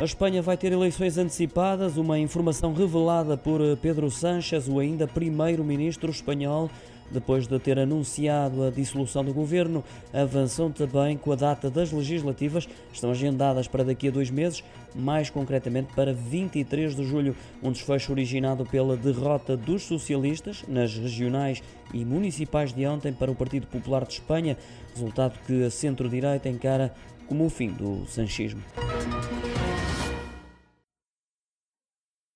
A Espanha vai ter eleições antecipadas, uma informação revelada por eh, Pedro Sánchez, o ainda primeiro-ministro espanhol, depois de ter anunciado a dissolução do governo. avançou também com a data das legislativas, estão agendadas para daqui a dois meses, mais concretamente para 23 de julho, um desfecho originado pela derrota dos socialistas nas regionais e municipais de ontem para o Partido Popular de Espanha, resultado que a centro-direita encara como o fim do sanchismo.